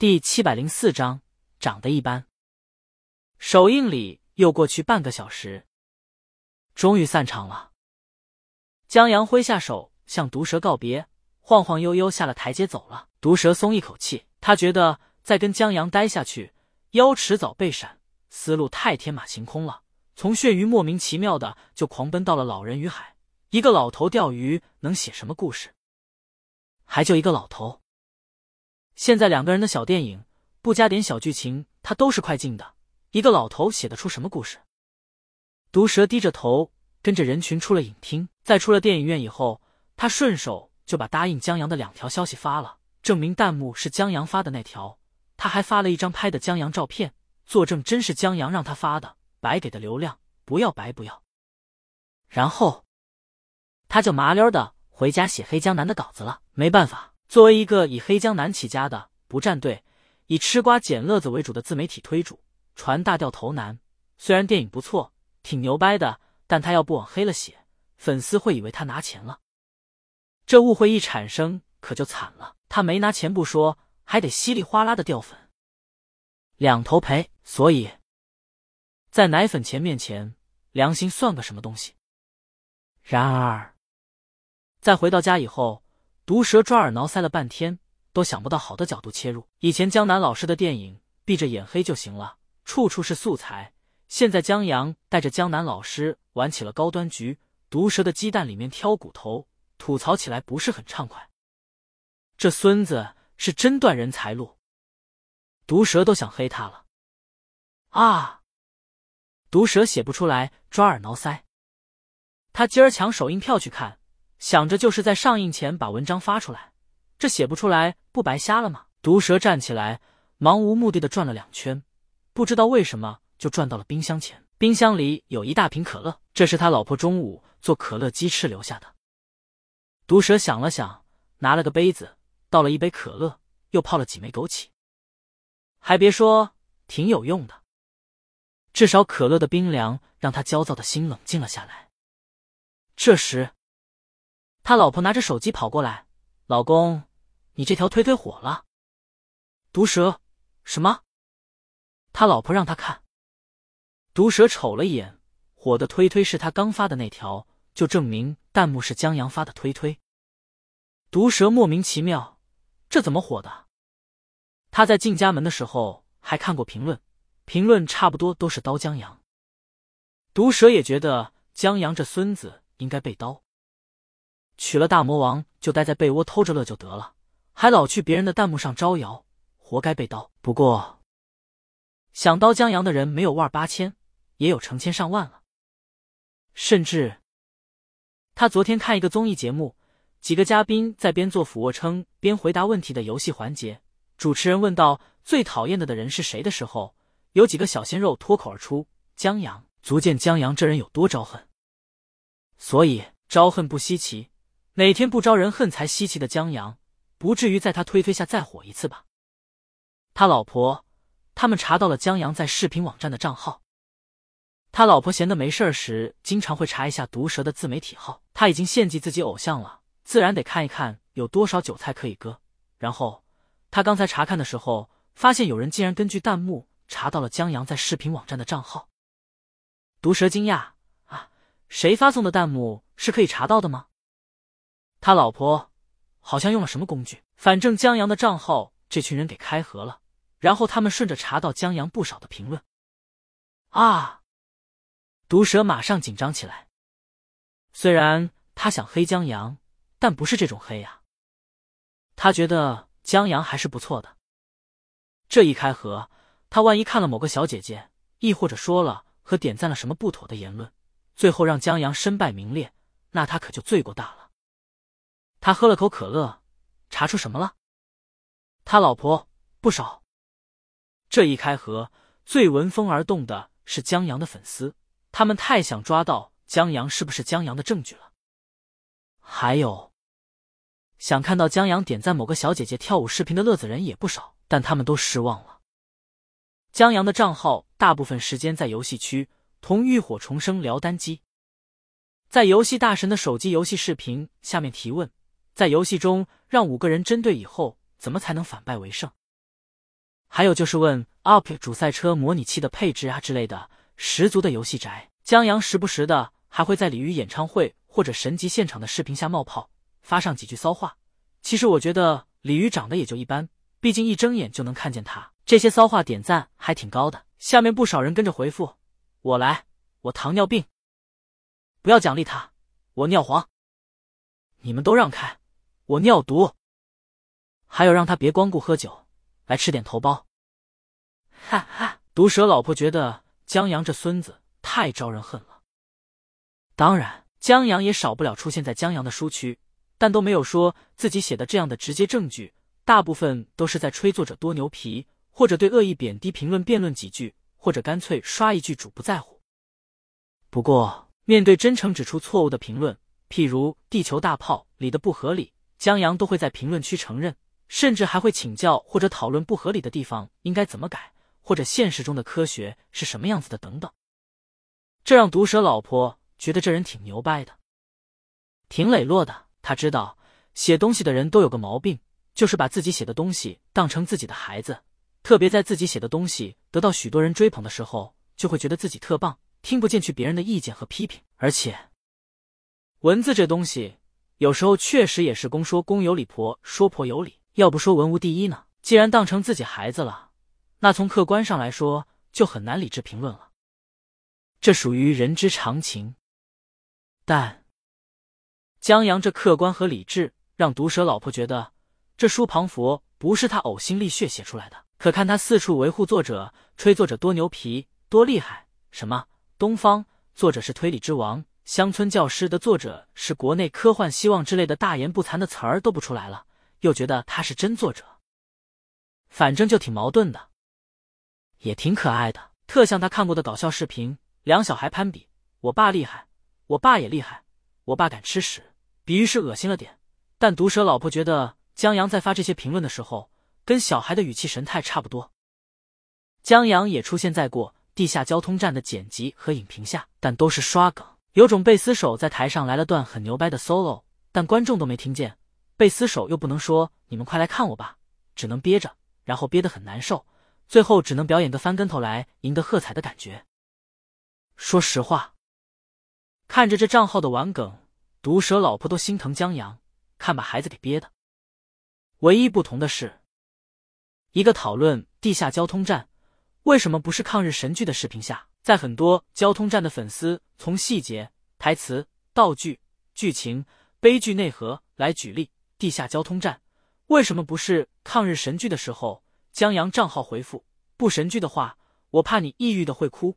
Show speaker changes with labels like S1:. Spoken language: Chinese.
S1: 第七百零四章长得一般。首映礼又过去半个小时，终于散场了。江阳挥下手向毒蛇告别，晃晃悠悠下了台阶走了。毒蛇松一口气，他觉得再跟江阳待下去，腰迟早被闪，思路太天马行空了。从血鱼莫名其妙的就狂奔到了老人与海，一个老头钓鱼能写什么故事？还就一个老头。现在两个人的小电影，不加点小剧情，他都是快进的。一个老头写得出什么故事？毒蛇低着头跟着人群出了影厅，在出了电影院以后，他顺手就把答应江阳的两条消息发了，证明弹幕是江阳发的那条。他还发了一张拍的江阳照片，作证真是江阳让他发的，白给的流量，不要白不要。然后他就麻溜的回家写黑江南的稿子了。没办法。作为一个以黑江南起家的不站队、以吃瓜捡乐子为主的自媒体推主，传大掉头难。虽然电影不错，挺牛掰的，但他要不往黑了写，粉丝会以为他拿钱了。这误会一产生，可就惨了。他没拿钱不说，还得稀里哗啦的掉粉，两头赔。所以，在奶粉钱面前，良心算个什么东西？然而，在回到家以后。毒蛇抓耳挠腮了半天，都想不到好的角度切入。以前江南老师的电影，闭着眼黑就行了，处处是素材。现在江阳带着江南老师玩起了高端局，毒蛇的鸡蛋里面挑骨头，吐槽起来不是很畅快。这孙子是真断人财路，毒蛇都想黑他了。啊！毒蛇写不出来，抓耳挠腮。他今儿抢首映票去看。想着就是在上映前把文章发出来，这写不出来不白瞎了吗？毒蛇站起来，茫无目的的转了两圈，不知道为什么就转到了冰箱前。冰箱里有一大瓶可乐，这是他老婆中午做可乐鸡翅留下的。毒蛇想了想，拿了个杯子倒了一杯可乐，又泡了几枚枸杞。还别说，挺有用的。至少可乐的冰凉让他焦躁的心冷静了下来。这时。他老婆拿着手机跑过来：“老公，你这条推推火了。”毒蛇什么？他老婆让他看。毒蛇瞅了一眼，火的推推是他刚发的那条，就证明弹幕是江阳发的推推。毒蛇莫名其妙，这怎么火的？他在进家门的时候还看过评论，评论差不多都是刀江阳。毒蛇也觉得江阳这孙子应该被刀。娶了大魔王就待在被窝偷着乐就得了，还老去别人的弹幕上招摇，活该被刀。不过，想刀江阳的人没有万八千，也有成千上万了。甚至，他昨天看一个综艺节目，几个嘉宾在边做俯卧撑边回答问题的游戏环节，主持人问到最讨厌的的人是谁的时候，有几个小鲜肉脱口而出：“江阳。”足见江阳这人有多招恨。所以招恨不稀奇。哪天不招人恨才稀奇的江阳，不至于在他推推下再火一次吧？他老婆他们查到了江阳在视频网站的账号。他老婆闲的没事时，经常会查一下毒蛇的自媒体号。他已经献祭自己偶像了，自然得看一看有多少韭菜可以割。然后他刚才查看的时候，发现有人竟然根据弹幕查到了江阳在视频网站的账号。毒蛇惊讶啊，谁发送的弹幕是可以查到的吗？他老婆好像用了什么工具，反正江阳的账号这群人给开合了，然后他们顺着查到江阳不少的评论。啊！毒蛇马上紧张起来。虽然他想黑江阳，但不是这种黑呀。他觉得江阳还是不错的。这一开合，他万一看了某个小姐姐，亦或者说了和点赞了什么不妥的言论，最后让江阳身败名裂，那他可就罪过大了。他喝了口可乐，查出什么了？他老婆不少。这一开合，最闻风而动的是江阳的粉丝，他们太想抓到江阳是不是江阳的证据了。还有，想看到江阳点赞某个小姐姐跳舞视频的乐子人也不少，但他们都失望了。江阳的账号大部分时间在游戏区同浴火重生聊单机，在游戏大神的手机游戏视频下面提问。在游戏中让五个人针对以后，怎么才能反败为胜？还有就是问 UP 主赛车模拟器的配置啊之类的，十足的游戏宅。江阳时不时的还会在鲤鱼演唱会或者神级现场的视频下冒泡，发上几句骚话。其实我觉得鲤鱼长得也就一般，毕竟一睁眼就能看见他。这些骚话点赞还挺高的，下面不少人跟着回复：“我来，我糖尿病，不要奖励他，我尿黄，你们都让开，我尿毒。”还有让他别光顾喝酒，来吃点头孢。哈哈，毒蛇老婆觉得江阳这孙子太招人恨了。当然，江阳也少不了出现在江阳的书区，但都没有说自己写的这样的直接证据，大部分都是在吹作者多牛皮，或者对恶意贬低评论辩论几句，或者干脆刷一句主不在乎。不过，面对真诚指出错误的评论，譬如“地球大炮”里的不合理，江阳都会在评论区承认。甚至还会请教或者讨论不合理的地方应该怎么改，或者现实中的科学是什么样子的等等。这让毒蛇老婆觉得这人挺牛掰的，挺磊落的。他知道写东西的人都有个毛病，就是把自己写的东西当成自己的孩子，特别在自己写的东西得到许多人追捧的时候，就会觉得自己特棒，听不进去别人的意见和批评。而且，文字这东西有时候确实也是公说公有理，婆说婆有理。要不说文无第一呢？既然当成自己孩子了，那从客观上来说就很难理智评论了。这属于人之常情。但江阳这客观和理智，让毒蛇老婆觉得这书庞佛不是他呕心沥血写出来的。可看他四处维护作者，吹作者多牛皮、多厉害，什么东方作者是推理之王，乡村教师的作者是国内科幻希望之类的大言不惭的词儿都不出来了。又觉得他是真作者，反正就挺矛盾的，也挺可爱的，特像他看过的搞笑视频。两小孩攀比，我爸厉害，我爸也厉害，我爸敢吃屎，比喻是恶心了点。但毒蛇老婆觉得江阳在发这些评论的时候，跟小孩的语气神态差不多。江阳也出现在过地下交通站的剪辑和影评下，但都是刷梗，有种贝斯手在台上来了段很牛掰的 solo，但观众都没听见。贝斯手又不能说“你们快来看我吧”，只能憋着，然后憋得很难受，最后只能表演个翻跟头来赢得喝彩的感觉。说实话，看着这账号的玩梗，毒蛇老婆都心疼江阳，看把孩子给憋的。唯一不同的是，一个讨论地下交通站为什么不是抗日神剧的视频下，在很多交通站的粉丝从细节、台词、道具、剧情、悲剧内核来举例。地下交通站为什么不是抗日神剧的时候？江阳账号回复：不神剧的话，我怕你抑郁的会哭。